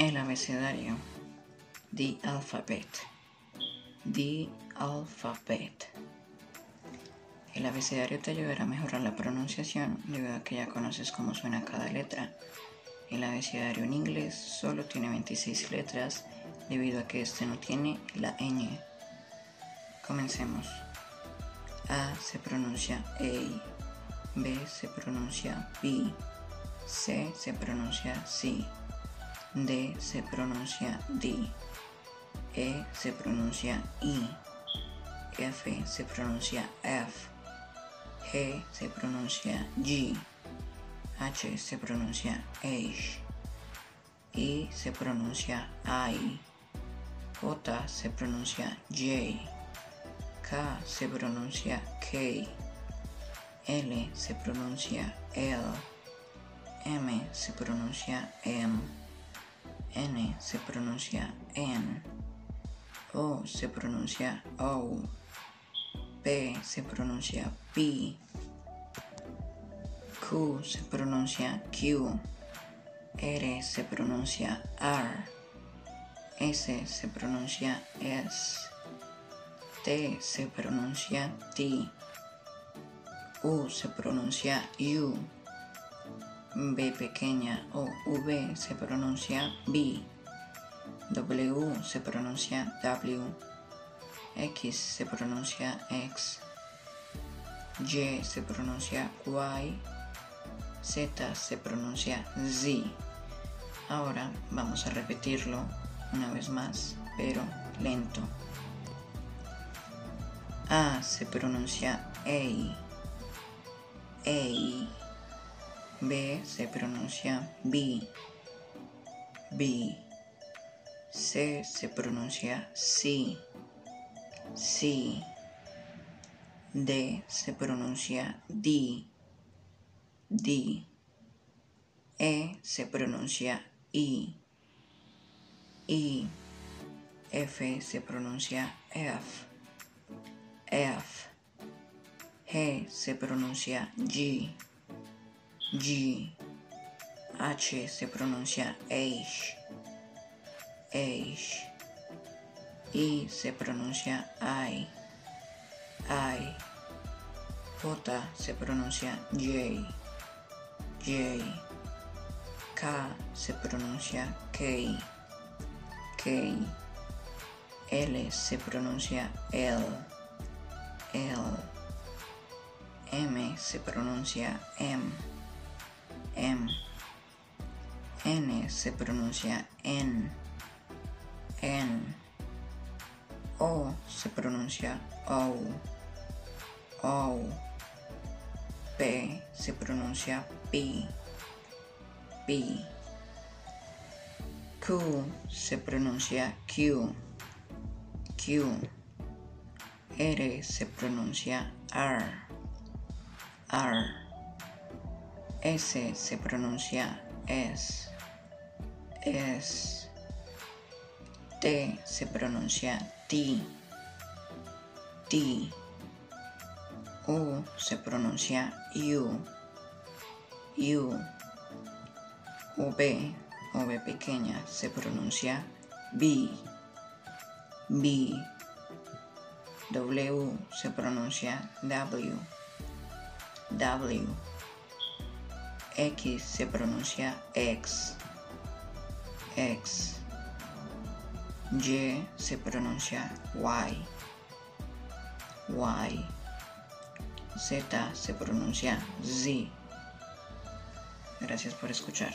El abecedario. The alphabet. The alphabet. El abecedario te ayudará a mejorar la pronunciación debido a que ya conoces cómo suena cada letra. El abecedario en inglés solo tiene 26 letras debido a que este no tiene la ñ. Comencemos. A se pronuncia A, B se pronuncia B, C se pronuncia C, D se pronuncia D, E se pronuncia I, F se pronuncia F, G se pronuncia G, H se pronuncia H, I se pronuncia I, J se pronuncia J, K se pronuncia K, L se pronuncia L, M se pronuncia M, N se pronuncia N, O se pronuncia O, P se pronuncia P, Q se pronuncia Q, R se pronuncia R, S se pronuncia S, T se pronuncia T, U se pronuncia U, B pequeña o V se pronuncia B, W se pronuncia W, X se pronuncia X, Y se pronuncia Y, Z se pronuncia Z. Ahora vamos a repetirlo una vez más, pero lento. A se pronuncia A, A. B se pronuncia B, B. C se pronuncia C, C. D se pronuncia D, D. E se pronuncia I, I. F se pronuncia F, F. G se pronuncia G, G. H se pronuncia H, H. I se pronuncia I, I. J se pronuncia J, J. K se pronuncia K, K. L se pronuncia L, L. M se pronuncia M. se pronuncia N, N. O se pronuncia O, O. P se pronuncia P, P. Q se pronuncia Q, Q. R se pronuncia R, R. S se pronuncia S, S. T se pronuncia T, T. U se pronuncia U, U. V, V pequeña, se pronuncia B, B. W se pronuncia W, W. X se pronuncia X, X. Y se pronuncia Y, Y. Z se pronuncia Z. Gracias por escuchar.